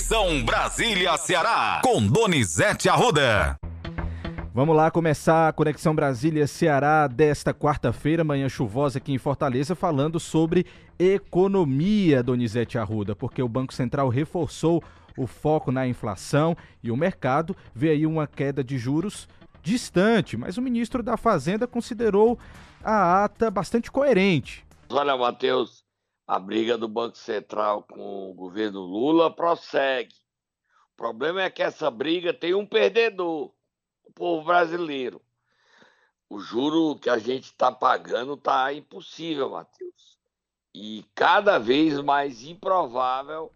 Conexão Brasília-Ceará, com Donizete Arruda. Vamos lá começar a Conexão Brasília-Ceará desta quarta-feira, manhã chuvosa aqui em Fortaleza, falando sobre economia, Donizete Arruda, porque o Banco Central reforçou o foco na inflação e o mercado vê aí uma queda de juros distante, mas o ministro da Fazenda considerou a ata bastante coerente. Olha, Matheus, a briga do Banco Central com o governo Lula prossegue. O problema é que essa briga tem um perdedor, o povo brasileiro. O juro que a gente está pagando está impossível, Matheus. E cada vez mais improvável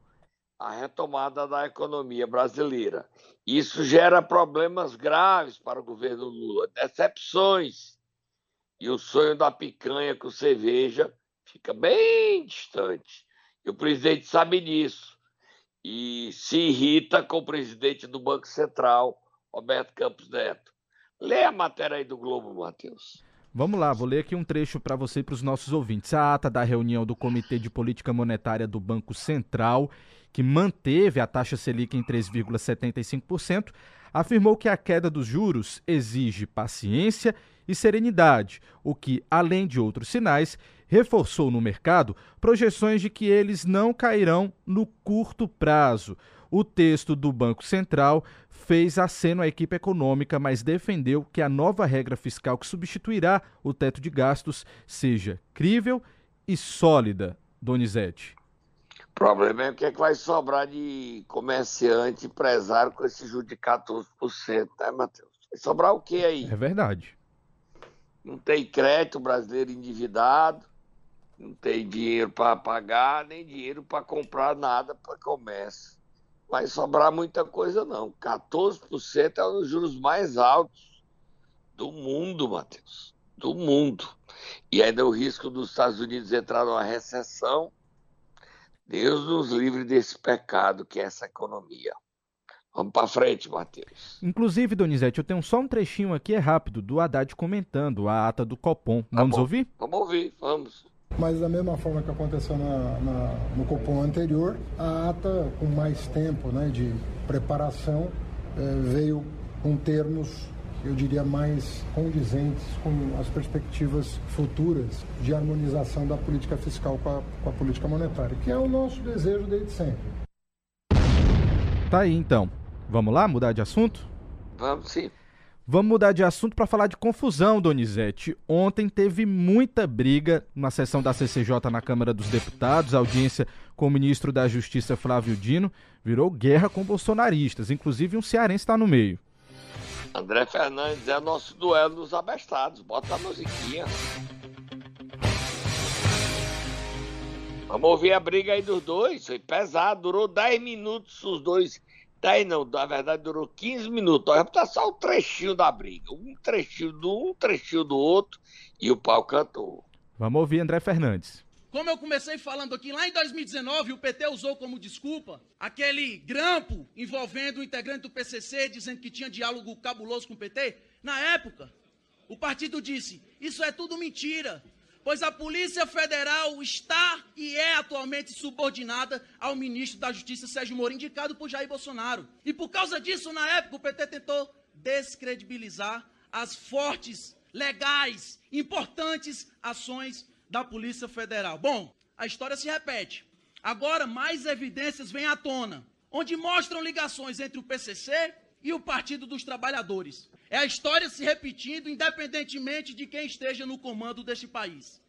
a retomada da economia brasileira. Isso gera problemas graves para o governo Lula, decepções. E o sonho da picanha com cerveja fica bem distante. E o presidente sabe disso. E se irrita com o presidente do Banco Central, Roberto Campos Neto. Lê a matéria aí do Globo, Matheus. Vamos lá, vou ler aqui um trecho para você e para os nossos ouvintes. A ata da reunião do Comitê de Política Monetária do Banco Central, que manteve a taxa Selic em 3,75%, afirmou que a queda dos juros exige paciência serenidade, o que, além de outros sinais, reforçou no mercado projeções de que eles não cairão no curto prazo. O texto do Banco Central fez aceno à equipe econômica, mas defendeu que a nova regra fiscal que substituirá o teto de gastos seja crível e sólida. Donizete. O problema é o que, é que vai sobrar de comerciante empresário com esse juro de 14%, né, Matheus? Vai sobrar o que aí? É verdade. Não tem crédito brasileiro endividado, não tem dinheiro para pagar, nem dinheiro para comprar nada para comércio vai sobrar muita coisa, não. 14% é um dos juros mais altos do mundo, Matheus. Do mundo. E ainda o risco dos Estados Unidos entrar numa recessão. Deus nos livre desse pecado que é essa economia. Vamos para frente, Matheus. Inclusive, Donizete, eu tenho só um trechinho aqui, é rápido, do Haddad comentando a ata do Copom. Tá vamos bom. ouvir? Vamos ouvir, vamos. Mas da mesma forma que aconteceu na, na, no Copom anterior, a ata com mais tempo né, de preparação eh, veio com termos, eu diria, mais condizentes com as perspectivas futuras de harmonização da política fiscal com a, com a política monetária, que é o nosso desejo desde sempre. Tá aí então. Vamos lá mudar de assunto? Vamos sim. Vamos mudar de assunto para falar de confusão, Donizete. Ontem teve muita briga na sessão da CCJ na Câmara dos Deputados, audiência com o ministro da Justiça Flávio Dino virou guerra com bolsonaristas, inclusive um cearense está no meio. André Fernandes é nosso duelo dos abestados. Bota a musiquinha. Vamos ouvir a briga aí dos dois. Foi pesado, durou 10 minutos os dois 10 não, na verdade durou 15 minutos. Olha, tá só um trechinho da briga. Um trechinho do um, um trechinho do outro e o pau cantou. Vamos ouvir André Fernandes. Como eu comecei falando aqui, lá em 2019, o PT usou como desculpa aquele grampo envolvendo o integrante do PCC, dizendo que tinha diálogo cabuloso com o PT. Na época, o partido disse: Isso é tudo mentira pois a Polícia Federal está e é atualmente subordinada ao ministro da Justiça, Sérgio Moro, indicado por Jair Bolsonaro. E por causa disso, na época, o PT tentou descredibilizar as fortes, legais, importantes ações da Polícia Federal. Bom, a história se repete. Agora, mais evidências vêm à tona, onde mostram ligações entre o PCC e o Partido dos Trabalhadores. É a história se repetindo, independentemente de quem esteja no comando deste país.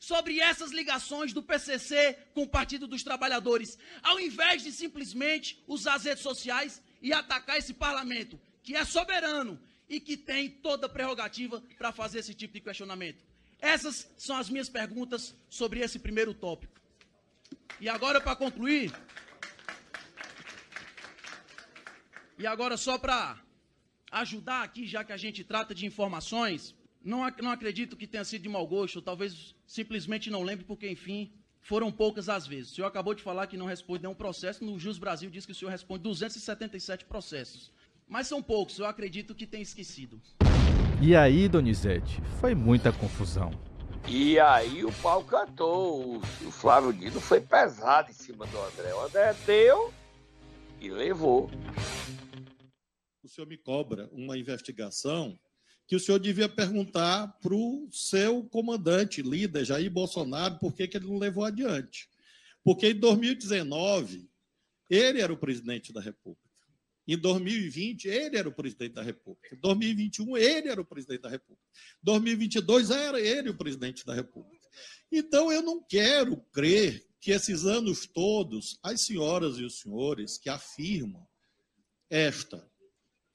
Sobre essas ligações do PCC com o Partido dos Trabalhadores, ao invés de simplesmente usar as redes sociais e atacar esse parlamento, que é soberano e que tem toda a prerrogativa para fazer esse tipo de questionamento. Essas são as minhas perguntas sobre esse primeiro tópico. E agora, para concluir, e agora só para ajudar aqui, já que a gente trata de informações, não, não acredito que tenha sido de mau gosto, talvez simplesmente não lembre, porque, enfim, foram poucas as vezes. O senhor acabou de falar que não responde nenhum processo, no Jus Brasil diz que o senhor responde 277 processos. Mas são poucos, eu acredito que tem esquecido. E aí, Donizete, foi muita confusão. E aí o pau cantou, o Flávio Dino foi pesado em cima do André. O André deu e levou. O senhor me cobra uma investigação que o senhor devia perguntar para o seu comandante, líder, Jair Bolsonaro, por que, que ele não levou adiante. Porque em 2019, ele era o presidente da República. Em 2020, ele era o presidente da República. Em 2021, ele era o presidente da República. Em 2022, era ele o presidente da República. Então, eu não quero crer que esses anos todos, as senhoras e os senhores que afirmam esta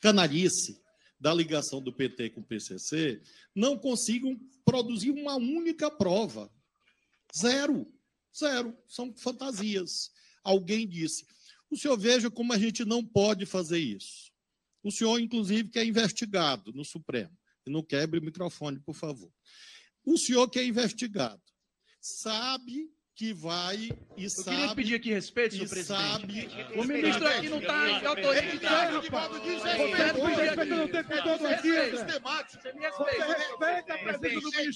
canalice da ligação do PT com o PCC não consigam produzir uma única prova. Zero. Zero. São fantasias. Alguém disse. O senhor veja como a gente não pode fazer isso. O senhor, inclusive, que é investigado no Supremo. E não quebre o microfone, por favor. O senhor que é investigado sabe que vai e Eu sabe. queria pedir aqui respeito, senhor presidente. sabe. O ministro aqui não está em autoridade. Você não tem perdão aqui. Você me respeita.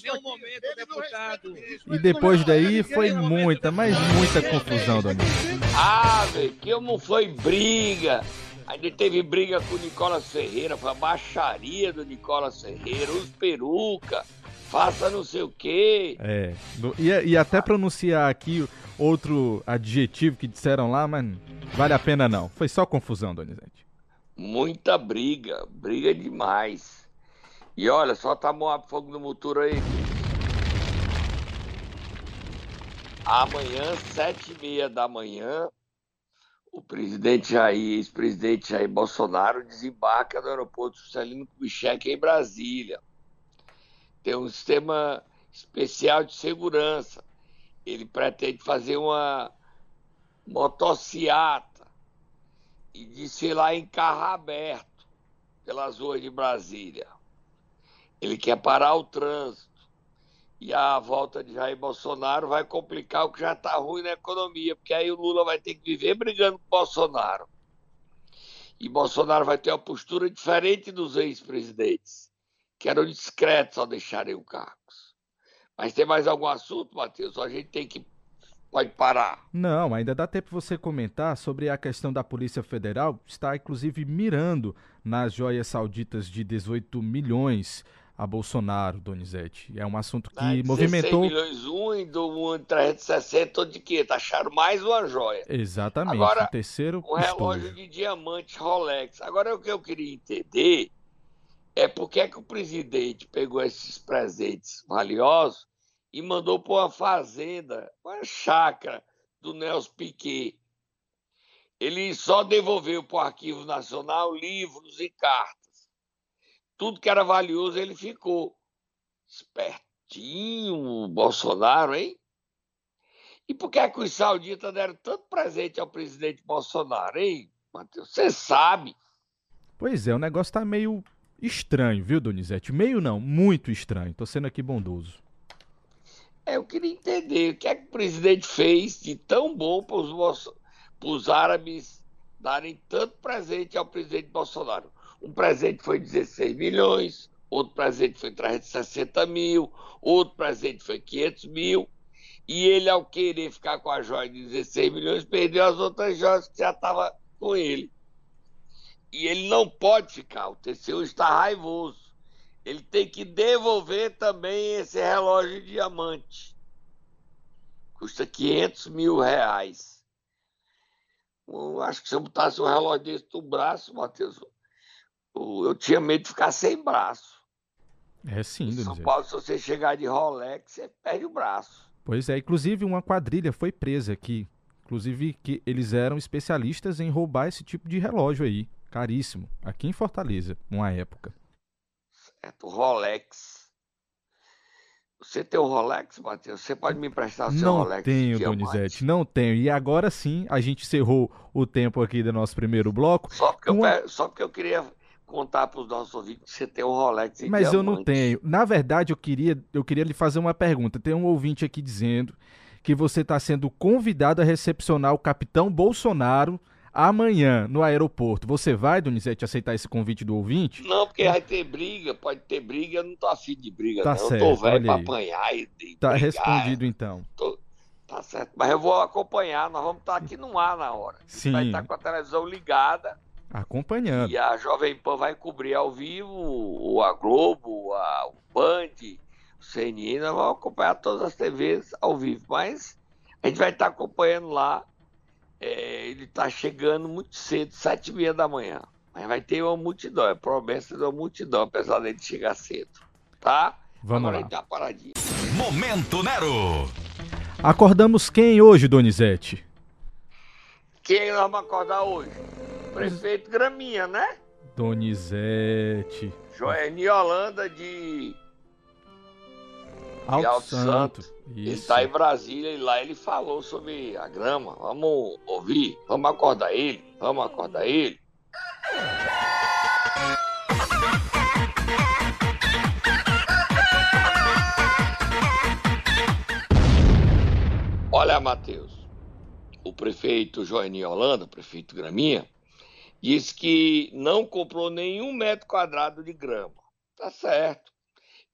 Nenhum momento, deputado. E depois daí foi muita, mas muita confusão, Donizete. Ah, velho, que não foi briga. Ainda teve briga com o Nicolas Ferreira, foi a baixaria do Nicolas Ferreira, os peruca, faça não sei o quê. É. E, e até pronunciar aqui outro adjetivo que disseram lá, mas vale a pena não. Foi só confusão, Donizete. Muita briga, briga demais. E olha, só tá Moab Fogo no Motor aí. Amanhã, sete e meia da manhã, o presidente Jair, ex-presidente Jair Bolsonaro, desembarca no aeroporto Juscelino Kubitschek em Brasília. Tem um sistema especial de segurança. Ele pretende fazer uma motociata e desfilar em carro aberto pelas ruas de Brasília. Ele quer parar o trânsito. E a volta de Jair Bolsonaro vai complicar o que já está ruim na economia, porque aí o Lula vai ter que viver brigando com o Bolsonaro. E Bolsonaro vai ter uma postura diferente dos ex-presidentes, que eram discretos ao deixarem o cargos. Mas tem mais algum assunto, Matheus? A gente tem que. Pode parar. Não, ainda dá tempo você comentar sobre a questão da Polícia Federal, está inclusive mirando nas joias sauditas de 18 milhões a Bolsonaro, Donizete. É um assunto que? 16 movimentou. milhões um e do um 360, de quê? Acharam mais uma joia. Exatamente, Agora, o terceiro Um relógio de diamante Rolex. Agora, o que eu queria entender é por que, é que o presidente pegou esses presentes valiosos e mandou para uma fazenda, uma chácara do Nelson Piquet. Ele só devolveu para o Arquivo Nacional livros e cartas. Tudo que era valioso ele ficou. Espertinho o Bolsonaro, hein? E por que, é que os sauditas deram tanto presente ao presidente Bolsonaro, hein, Matheus? Você sabe. Pois é, o negócio tá meio estranho, viu, Donizete? Meio não, muito estranho. Tô sendo aqui bondoso. É, eu queria entender o que é que o presidente fez de tão bom para os árabes darem tanto presente ao presidente Bolsonaro. Um presente foi 16 milhões, outro presente foi 360 mil, outro presente foi 500 mil. E ele, ao querer ficar com a joia de 16 milhões, perdeu as outras joias que já estavam com ele. E ele não pode ficar, o TCU está raivoso. Ele tem que devolver também esse relógio de diamante. Custa 500 mil reais. Eu acho que se eu botasse um relógio desse no braço, Matheus, eu eu tinha medo de ficar sem braço. É sim, Em São. Paulo, se você chegar de Rolex, você perde o braço. Pois é, inclusive uma quadrilha foi presa aqui. Inclusive que eles eram especialistas em roubar esse tipo de relógio aí, caríssimo, aqui em Fortaleza, uma época. Certo? Rolex. Você tem um Rolex, Matheus? Você pode me emprestar o seu Não Rolex? tenho, diamante? Donizete, não tenho. E agora sim, a gente encerrou o tempo aqui do nosso primeiro bloco. Só porque, eu, Uma- pe- só porque eu queria contar para os nossos ouvintes que você tem um Rolex em Mas eu não diamante. tenho. Na verdade, eu queria, eu queria lhe fazer uma pergunta. Tem um ouvinte aqui dizendo que você está sendo convidado a recepcionar o capitão Bolsonaro amanhã no aeroporto. Você vai, Donizete, aceitar esse convite do ouvinte? Não, porque vai ter briga, pode ter briga, eu não tô afim de briga, Tá não. certo, eu tô velho pra aí. apanhar e, e Tá brigar. respondido então. Tô, Tá certo. Mas eu vou acompanhar, nós vamos estar aqui no ar na hora. Sim. Vai estar com a televisão ligada Acompanhando. e a Jovem Pan vai cobrir ao vivo, o a Globo, a, o Band, o CNN, nós vamos acompanhar todas as TVs ao vivo. Mas a gente vai estar acompanhando lá. É, ele está chegando muito cedo, sete e meia da manhã. Mas vai ter uma multidão, é promessa de uma multidão, apesar dele chegar cedo. Tá? Vamos Agora lá. tá paradinho. Momento Nero. Acordamos quem hoje, Donizete? Quem nós vamos acordar hoje? Prefeito Graminha, né? Donizete. Joeni Holanda de Alto, Alto Santo. Santo. Ele está em Brasília e lá ele falou sobre a grama. Vamos ouvir? Vamos acordar ele? Vamos acordar ele? Olha, Matheus, o prefeito Joeni Holanda, prefeito Graminha, disse que não comprou nenhum metro quadrado de grama. Tá certo.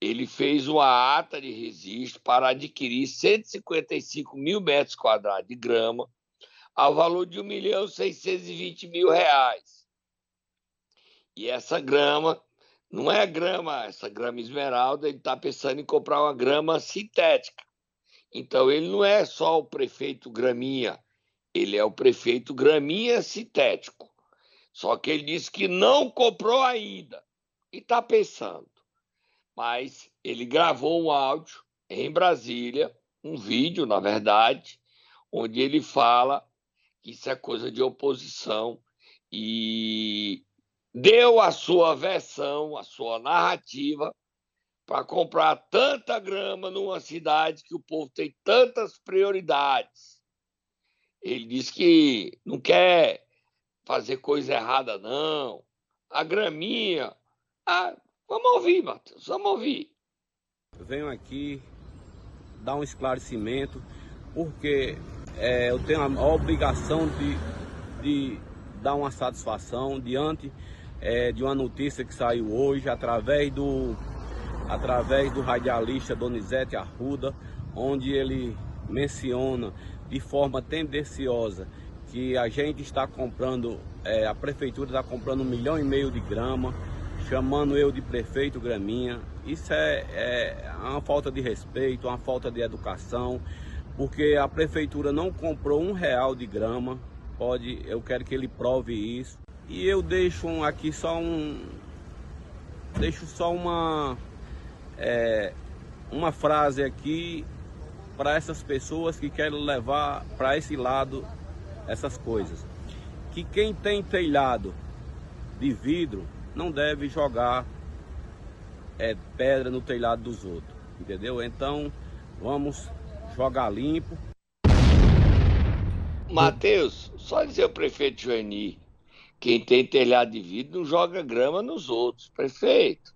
Ele fez uma ata de registro para adquirir 155 mil metros quadrados de grama ao valor de 1 milhão 620 mil reais. E essa grama não é grama, essa grama esmeralda, ele está pensando em comprar uma grama sintética. Então ele não é só o prefeito Graminha, ele é o prefeito Graminha sintético. Só que ele disse que não comprou ainda e está pensando. Mas ele gravou um áudio em Brasília, um vídeo, na verdade, onde ele fala que isso é coisa de oposição e deu a sua versão, a sua narrativa para comprar tanta grama numa cidade que o povo tem tantas prioridades. Ele diz que não quer fazer coisa errada, não. A graminha. Ah, vamos ouvir, Matheus, vamos ouvir. venho aqui dar um esclarecimento, porque é, eu tenho a obrigação de, de dar uma satisfação diante é, de uma notícia que saiu hoje através do, através do radialista Donizete Arruda, onde ele menciona de forma tendenciosa que a gente está comprando, é, a prefeitura está comprando um milhão e meio de grama, chamando eu de prefeito Graminha. Isso é, é uma falta de respeito, uma falta de educação, porque a prefeitura não comprou um real de grama. Pode, eu quero que ele prove isso. E eu deixo aqui só um, deixo só uma, é, uma frase aqui para essas pessoas que querem levar para esse lado essas coisas. Que quem tem telhado de vidro não deve jogar é, pedra no telhado dos outros, entendeu? Então vamos jogar limpo. Matheus, só dizer ao prefeito Joani, quem tem telhado de vidro não joga grama nos outros. Prefeito,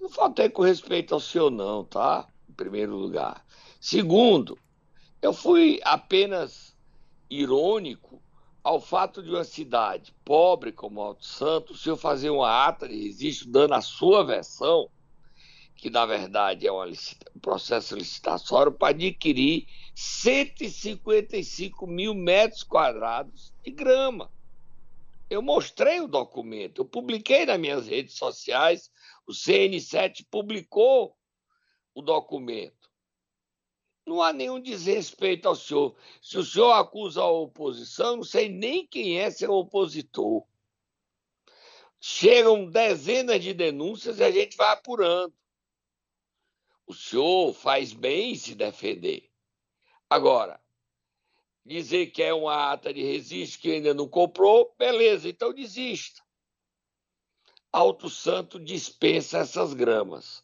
não faltei com respeito ao senhor não, tá? Em primeiro lugar. Segundo, eu fui apenas irônico ao fato de uma cidade pobre como Alto Santo, o senhor fazer uma ata de registro dando a sua versão, que na verdade é licita- um processo licitatório, para adquirir 155 mil metros quadrados de grama. Eu mostrei o documento, eu publiquei nas minhas redes sociais, o CN7 publicou o documento. Não há nenhum desrespeito ao senhor. Se o senhor acusa a oposição, não sei nem quem é seu opositor. Chegam dezenas de denúncias e a gente vai apurando. O senhor faz bem em se defender. Agora, dizer que é uma ata de registro que ainda não comprou, beleza, então desista. Alto Santo dispensa essas gramas.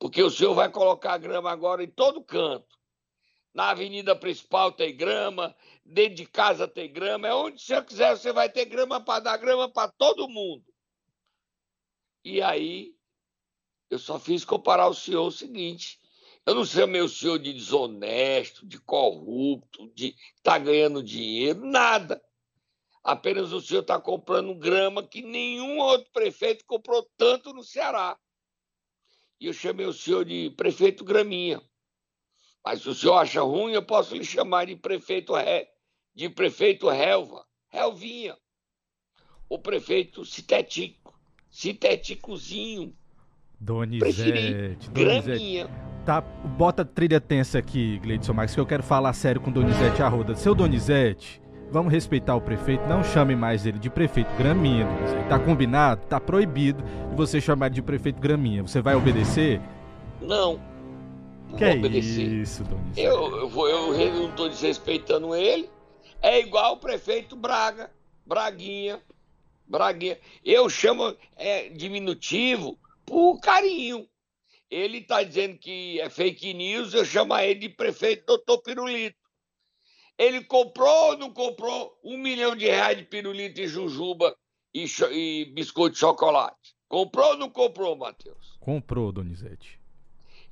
Porque o senhor vai colocar grama agora em todo canto. Na avenida principal tem grama, dentro de casa tem grama, é onde senhor quiser, você vai ter grama para dar grama para todo mundo. E aí, eu só fiz comparar o senhor o seguinte: eu não chamei o senhor de desonesto, de corrupto, de estar ganhando dinheiro, nada. Apenas o senhor está comprando grama que nenhum outro prefeito comprou tanto no Ceará. E eu chamei o senhor de prefeito Graminha. Mas se o senhor acha ruim, eu posso lhe chamar de prefeito, Re... de prefeito Relva, Relvinha. O prefeito Citetico, Citeticozinho. Donizete, Graminha. Tá, bota trilha tensa aqui, Gleidson Marques, que eu quero falar sério com Donizete Arruda. Seu Donizete, vamos respeitar o prefeito, não chame mais ele de prefeito Graminha, Donizete. Tá combinado? Tá proibido de você chamar ele de prefeito Graminha. Você vai obedecer? Não. Que vou é obedecer. isso, Donizete? Eu, eu, vou, eu não estou desrespeitando ele. É igual o prefeito Braga, Braguinha, Braguinha. Eu chamo é, diminutivo por carinho. Ele está dizendo que é fake news, eu chamo ele de prefeito doutor Pirulito. Ele comprou ou não comprou um milhão de reais de pirulito e jujuba e, e biscoito de chocolate? Comprou ou não comprou, Matheus? Comprou, Donizete.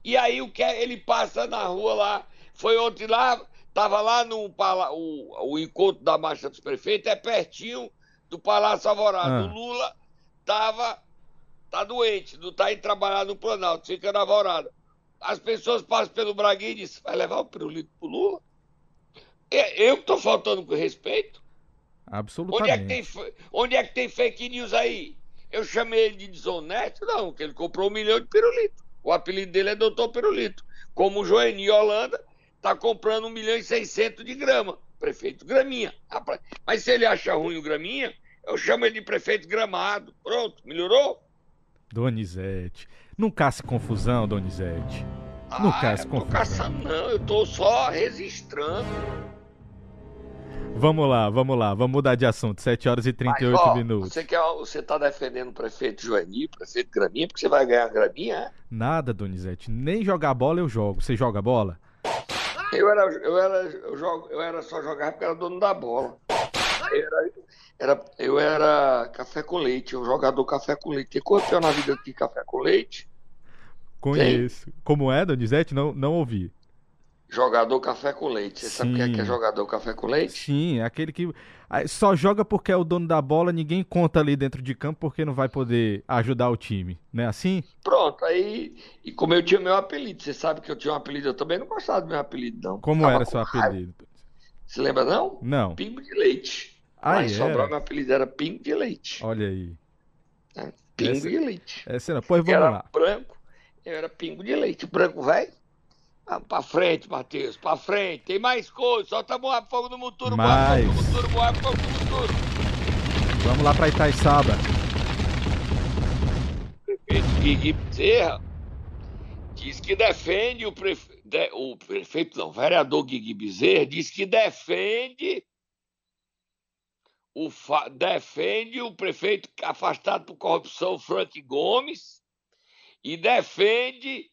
E aí o que é? ele passa na rua lá, foi ontem lá, tava lá no o, o encontro da marcha dos prefeitos, é pertinho do Palácio Alvorada. Ah. O Lula tava tá doente, não tá indo trabalhar no Planalto, fica na Alvorada. As pessoas passam pelo Braguinha e dizem, vai levar o pirulito pro Lula? É, Eu que tô faltando com respeito? Onde é, que tem, Absolutamente. onde é que tem fake news aí? Eu chamei ele de desonesto? Não, que ele comprou um milhão de pirulito. O apelido dele é Doutor Pirulito. Como o Joeni Holanda está comprando um milhão e seiscentos de grama. Prefeito Graminha. Mas se ele acha ruim o Graminha, eu chamo ele de prefeito Gramado. Pronto, melhorou? Donizete. Não caça confusão, Donizete. Não ah, caça confusão. caçando, não. Eu tô só registrando. Vamos lá, vamos lá. Vamos mudar de assunto. 7 horas e 38 Mas, ó, minutos. Você, quer, você tá defendendo o prefeito Joeni, o prefeito Graminha, porque você vai ganhar Graminha, é? Nada, Donizete. Nem jogar bola eu jogo. Você joga bola? Eu era, eu era, eu jogo, eu era só jogar porque era dono da bola. Eu era, era- eu era café com leite, um jogador café com leite. Tem quanto na vida aqui café com leite? Conheço. Como é, Donizete? Não, não ouvi. Jogador café com leite. Você sabe o que é, que é Sim. jogador café com leite? Sim, é aquele que ah, só joga porque é o dono da bola, ninguém conta ali dentro de campo porque não vai poder ajudar o time. Não é assim? Pronto, aí. E como eu tinha meu apelido, você sabe que eu tinha um apelido, eu também não gostava do meu apelido, não. Como Ficava era seu raiva. apelido? Você lembra, não? Não. Pingo de leite. Ah, Lá em Sobral, era? meu apelido era Pingo de Leite. Olha aí. né? Pingo Essa- de leite. Essa era. Pois vamos era lá. branco, eu era pingo de leite. Branco, velho. Ah, pra frente, Matheus, pra frente. Tem mais coisa. Solta moar fogo no muturo, moar Mais. fogo no muturo, moar fogo no muturo. Vamos lá pra Itaiçaba. Prefeito Guigui Bezerra diz que defende o prefeito. O prefeito, não, o vereador Guigui Bezerra diz que defende. O fa- defende o prefeito afastado por corrupção, Frank Gomes, e defende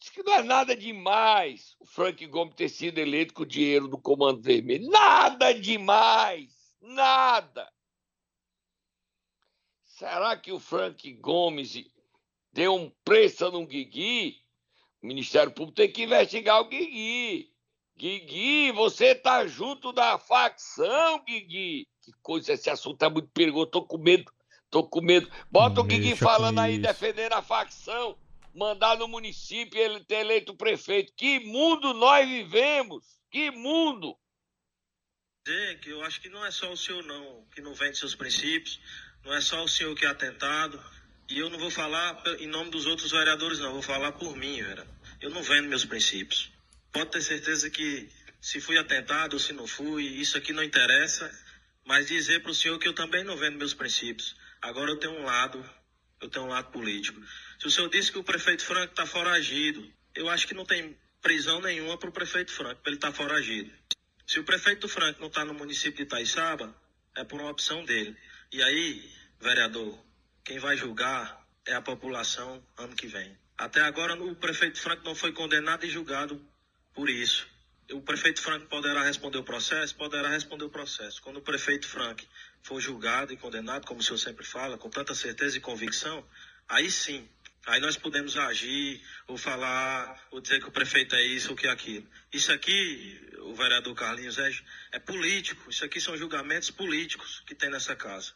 Diz que não é nada demais o Frank Gomes ter sido eleito com o dinheiro do Comando Vermelho. Nada demais! Nada! Será que o Frank Gomes deu um preço no Guigui? O Ministério Público tem que investigar o Guigui. Guigui, você tá junto da facção, Guigui. Que coisa, esse assunto é muito perigoso. Tô com medo, tô com medo. Bota o Guigui falando aí, defendendo a facção mandar no município ele ter eleito prefeito. Que mundo nós vivemos? Que mundo! dizer que eu acho que não é só o senhor não que não vende seus princípios, não é só o senhor que é atentado. E eu não vou falar em nome dos outros vereadores, não, vou falar por mim, vera. Eu não vendo meus princípios. Pode ter certeza que se fui atentado ou se não fui, isso aqui não interessa. Mas dizer para o senhor que eu também não vendo meus princípios. Agora eu tenho um lado, eu tenho um lado político. Se o senhor disse que o prefeito Franco está foragido, eu acho que não tem prisão nenhuma para o prefeito Franco, para ele estar foragido. Se o prefeito Franco não está no município de Itaiçaba, é por uma opção dele. E aí, vereador, quem vai julgar é a população ano que vem. Até agora, o prefeito Franco não foi condenado e julgado por isso. O prefeito Franco poderá responder o processo? Poderá responder o processo. Quando o prefeito Franco for julgado e condenado, como o senhor sempre fala, com tanta certeza e convicção, aí sim, aí nós podemos agir, ou falar, ou dizer que o prefeito é isso ou que é aquilo. Isso aqui, o vereador Carlinhos, é, é político. Isso aqui são julgamentos políticos que tem nessa casa.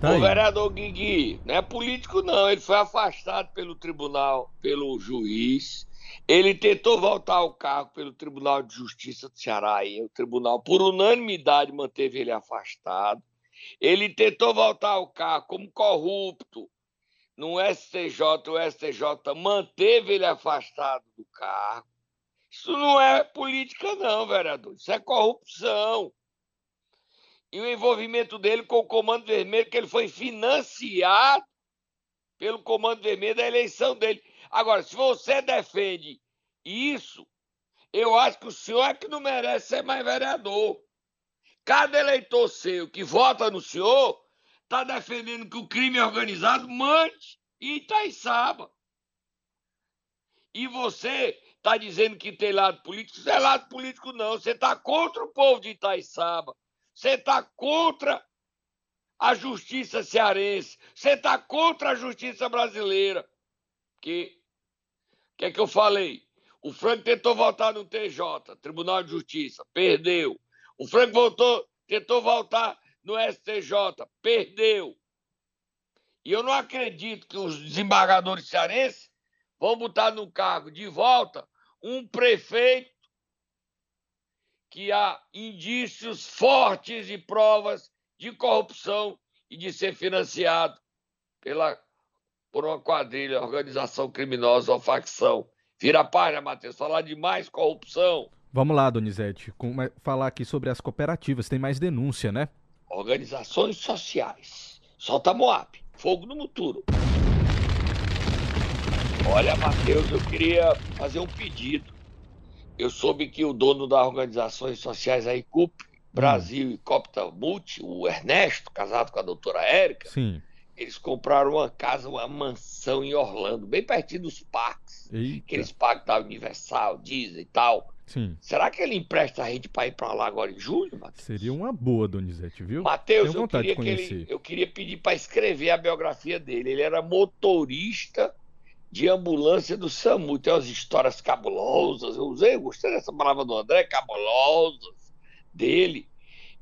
Tá o vereador Guigui não é político, não. Ele foi afastado pelo tribunal, pelo juiz. Ele tentou voltar ao cargo pelo Tribunal de Justiça do Ceará. E o tribunal, por unanimidade, manteve ele afastado. Ele tentou voltar ao cargo como corrupto no STJ. O STJ manteve ele afastado do cargo. Isso não é política, não, vereador. Isso é corrupção e o envolvimento dele com o Comando Vermelho, que ele foi financiado pelo Comando Vermelho da eleição dele. Agora, se você defende isso, eu acho que o senhor é que não merece ser mais vereador. Cada eleitor seu que vota no senhor está defendendo que o crime organizado mande em Itaiçaba. E você está dizendo que tem lado político. Isso é lado político, não. Você está contra o povo de Itaiçaba. Você está contra a justiça cearense. Você está contra a justiça brasileira. Que que é que eu falei? O Franco tentou voltar no TJ, Tribunal de Justiça, perdeu. O Franco voltou, tentou voltar no STJ, perdeu. E eu não acredito que os desembargadores cearenses vão botar no cargo de volta um prefeito que há indícios fortes e provas de corrupção e de ser financiado pela, por uma quadrilha, organização criminosa ou facção. Vira a página, Matheus, falar de mais corrupção. Vamos lá, Donizete, falar aqui sobre as cooperativas. Tem mais denúncia, né? Organizações sociais. Solta Moab. Fogo no muturo. Olha, Matheus, eu queria fazer um pedido. Eu soube que o dono das organizações sociais aí, CUP, Brasil e Copta Multi, o Ernesto, casado com a doutora Érica, Sim. eles compraram uma casa, uma mansão em Orlando, bem pertinho dos parques. Eita. Aqueles parques da Universal, Disney e tal. Sim. Será que ele empresta a gente para ir para lá agora em julho, Matheus? Seria uma boa, Donizete, viu? Matheus, eu queria, que ele, eu queria pedir para escrever a biografia dele. Ele era motorista de ambulância do SAMU. Tem umas histórias cabulosas. Eu usei, eu gostei dessa palavra do André, cabulosas dele.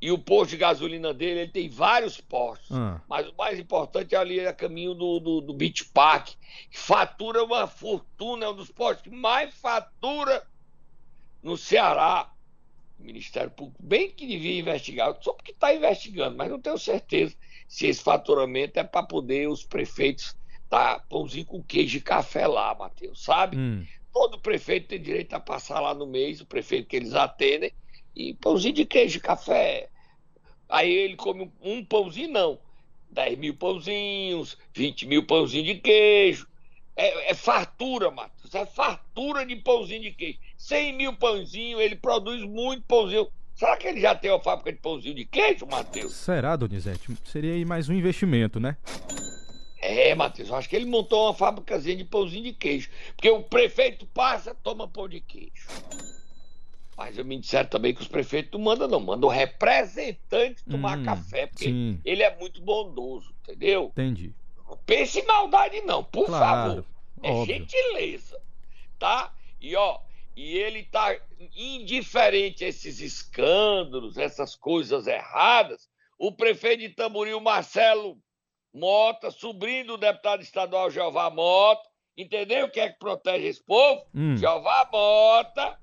E o posto de gasolina dele, ele tem vários postos. Ah, Mas o mais importante é ali a caminho do, do, do Beach Park, que fatura uma fortuna, é um dos postos que mais fatura no Ceará. O Ministério Público, bem que devia investigar, só porque está investigando, mas não tenho certeza se esse faturamento é para poder os prefeitos dar pãozinho com queijo e café lá, Matheus, sabe? hum, Todo prefeito tem direito a passar lá no mês, o prefeito que eles atendem, e pãozinho de queijo e café. Aí ele come um pãozinho, não. 10 mil pãozinhos, 20 mil pãozinhos de queijo. É, é fartura, Matheus. É fartura de pãozinho de queijo. 100 mil pãozinhos, ele produz muito pãozinho. Será que ele já tem uma fábrica de pãozinho de queijo, Matheus? será, Donizete? Seria aí mais um investimento, né? É, Matheus, eu acho que ele montou uma fábricazinha de pãozinho de queijo. Porque o prefeito passa, toma pão de queijo. Mas eu me disseram também que os prefeitos não mandam, não. Mandam o representante tomar Hum, café, porque sim. ele é muito bondoso, entendeu? Entendi. Não pense em maldade, não, por Claro, favor. É óbvio. gentileza, tá? E ó, e ele tá indiferente a esses escândalos, essas coisas erradas. O prefeito de Tamboril, Marcelo Mota, sobrinho do deputado estadual Jeová Mota, entendeu quem é que protege esse povo? Hum, Jeová Mota,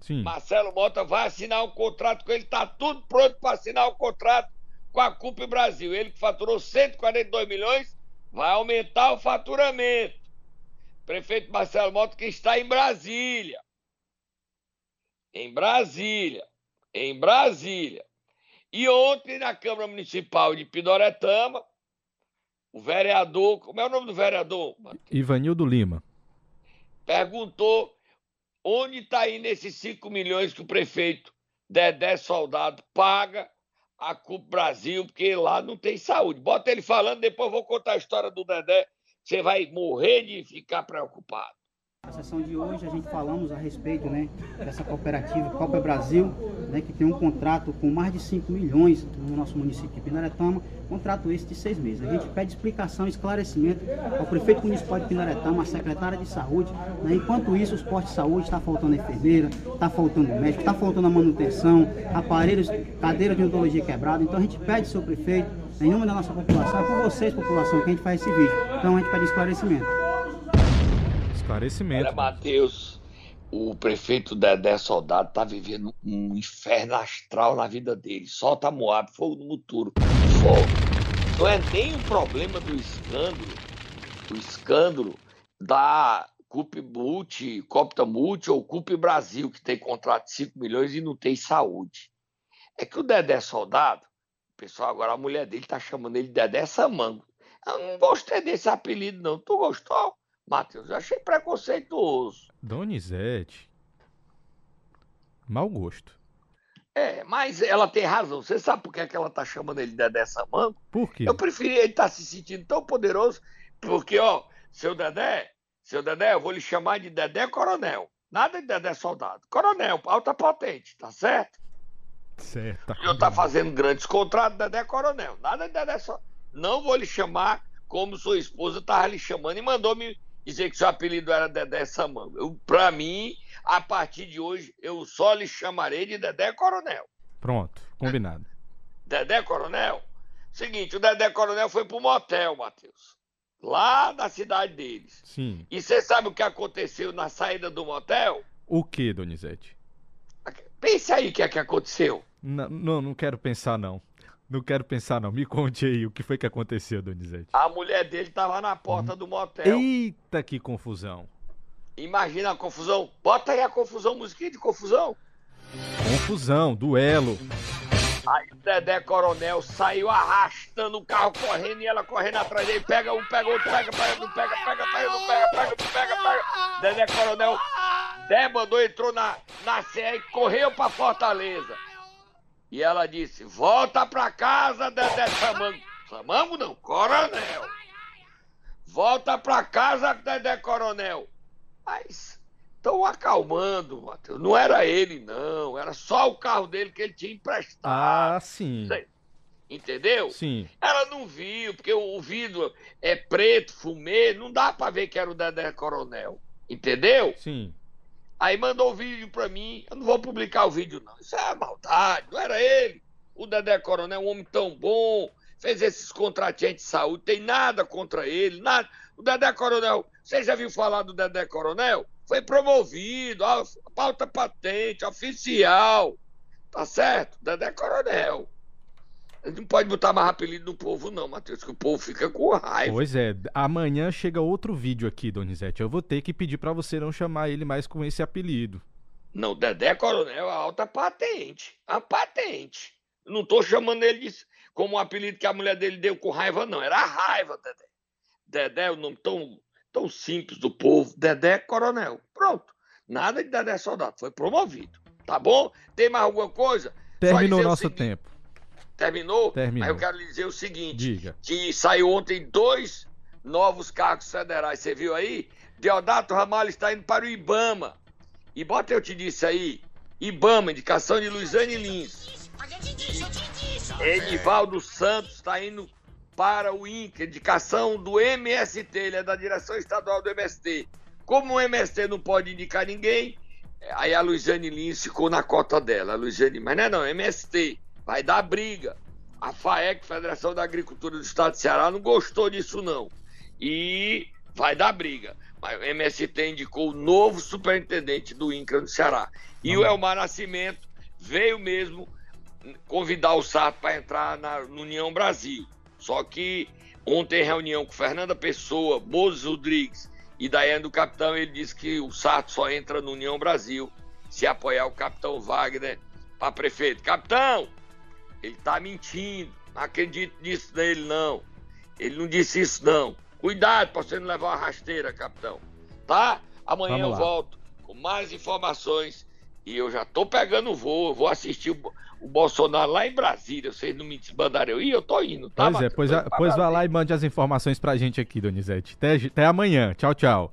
sim. Marcelo Mota vai assinar um contrato com ele, tá tudo pronto para assinar o contrato com a CUP Brasil. Ele que faturou 142 milhões, vai aumentar o faturamento. Prefeito Marcelo Mota que está em Brasília. Em Brasília. Em Brasília. E ontem na Câmara Municipal de Pidoretama, o vereador, como é o nome do vereador? Ivanildo Lima. perguntou onde está indo esses 5 milhões que o prefeito Dedé Soldado paga a CUP Brasil, porque lá não tem saúde. Bota ele falando, depois eu vou contar a história do Dedé. Você vai morrer de ficar preocupado. Na sessão de hoje a gente falamos a respeito né, dessa cooperativa Copa Brasil, né, que tem um contrato com mais de 5 milhões no nosso município de Pinaretama, contrato esse de seis meses. A gente pede explicação, esclarecimento ao prefeito municipal de Pinaretama, à secretária de saúde. Né, enquanto isso, os postos de saúde está faltando enfermeira, está faltando médico, está faltando a manutenção, aparelhos, cadeiras de odontologia quebrada. Então a gente pede, seu prefeito, em nome da nossa população, é por vocês, população, que a gente faz esse vídeo. Então a gente pede esclarecimento. Esclarecimento. Olha, Matheus, o prefeito Dedé Soldado tá vivendo um inferno astral na vida dele. Solta Moab, fogo no muturo. Fogo. Não é nem o problema do escândalo, o escândalo da Cup Multi, Copta Multi ou Cup Brasil, que tem contrato de 5 milhões e não tem saúde. É que o Dedé Soldado, o pessoal agora, a mulher dele tá chamando ele de Dedé Samango. Eu não gostei desse apelido, não. Tu gostou? Matheus, eu achei preconceituoso. Donizete. Mau gosto. É, mas ela tem razão. Você sabe por que, é que ela tá chamando ele de Dedé Samango? Por quê? Eu preferia ele estar tá se sentindo tão poderoso, porque, ó, seu Dedé, seu Dedé, eu vou lhe chamar de Dedé Coronel. Nada de Dedé Soldado. Coronel, alta potente, tá certo? Certo. Tá eu tá fazendo grandes contratos, Dedé Coronel. Nada de Dedé Soldado. Não vou lhe chamar como sua esposa tava lhe chamando e mandou me dizer que seu apelido era Dedé Samango. Eu, pra mim, a partir de hoje, eu só lhe chamarei de Dedé Coronel. Pronto, combinado. Dedé Coronel? Seguinte, o Dedé Coronel foi pro motel, Matheus. Lá na cidade deles. Sim. E você sabe o que aconteceu na saída do motel? O que, Donizete? Pense aí o que é que aconteceu. N não, não quero pensar, não. Não quero pensar, não. Me conte aí o que foi que aconteceu, Donizete. A mulher dele tava na porta hum. do motel. Eita, que confusão. Imagina a confusão. Bota aí a confusão, musiquinha de confusão. Confusão, duelo. Aí o Dedé Coronel saiu arrastando o carro correndo e ela correndo atrás dele. Pega um, pega outro, pega, pega, não pega, pega, pega, não pega, pega, não pega, pega. Dedé Coronel debandou, entrou na, na CE e correu pra Fortaleza. E ela disse: Volta pra casa, Dedé Samango. Samango não, Coronel. Volta pra casa, Dedé Coronel. Mas estão acalmando, Matheus. Não era ele, não. Era só o carro dele que ele tinha emprestado. Ah, sim. Entendeu? Sim. Ela não viu, porque o vidro é preto, fumê, não dá pra ver que era o Dedé Coronel. Entendeu? Sim. Aí mandou o vídeo pra mim. Eu não vou publicar o vídeo, não. Isso é maldade, não era ele. O Dedé Coronel, um homem tão bom, fez esses contratinhos de saúde, tem nada contra ele, nada. O Dedé Coronel, você já viu falar do Dedé Coronel? Foi promovido, a pauta patente, oficial. Tá certo? Dedé Coronel. Não pode botar mais apelido no povo, não, Matheus, que o povo fica com raiva. Pois é, amanhã chega outro vídeo aqui, Donizete. Eu vou ter que pedir para você não chamar ele mais com esse apelido. Não, Dedé Coronel é alta patente. A patente. Não tô chamando ele de, como um apelido que a mulher dele deu com raiva, não. Era raiva, Dedé. Dedé é o nome tão, tão simples do povo. Dedé Coronel. Pronto. Nada de Dedé Soldado. Foi promovido. Tá bom? Tem mais alguma coisa? Terminou o nosso seguinte, tempo. Terminou? Terminou. Aí eu quero lhe dizer o seguinte: Diga. que saiu ontem dois novos cargos federais. Você viu aí? Deodato Ramalho está indo para o Ibama. E bota eu te disse aí: Ibama, indicação de Luizane Lins. Edivaldo Santos está indo para o INCA, indicação do MST, ele é da direção estadual do MST. Como o MST não pode indicar ninguém, aí a Luiziane Lins ficou na cota dela. A Luiziane, mas não é não, MST. Vai dar briga. A FAEC, Federação da Agricultura do Estado de Ceará, não gostou disso, não. E vai dar briga. Mas o MST indicou o novo superintendente do INCRA no Ceará. E uhum. o Elmar Nascimento veio mesmo convidar o Sato para entrar na, no União Brasil. Só que ontem, em reunião com Fernanda Pessoa, Moses Rodrigues e Daiane do Capitão, ele disse que o Sato só entra no União Brasil se apoiar o Capitão Wagner para prefeito. Capitão, ele tá mentindo. Não acredito nisso nele, não. Ele não disse isso, não. Cuidado para você não levar uma rasteira, capitão. Tá? Amanhã eu volto com mais informações. E eu já tô pegando o voo. Eu vou assistir o, o Bolsonaro lá em Brasília. Vocês não me desmandaram eu ir? Eu tô indo, tá? Pois é, pois, a, pois vá lá e mande as informações pra gente aqui, Donizete. Até, até amanhã. Tchau, tchau.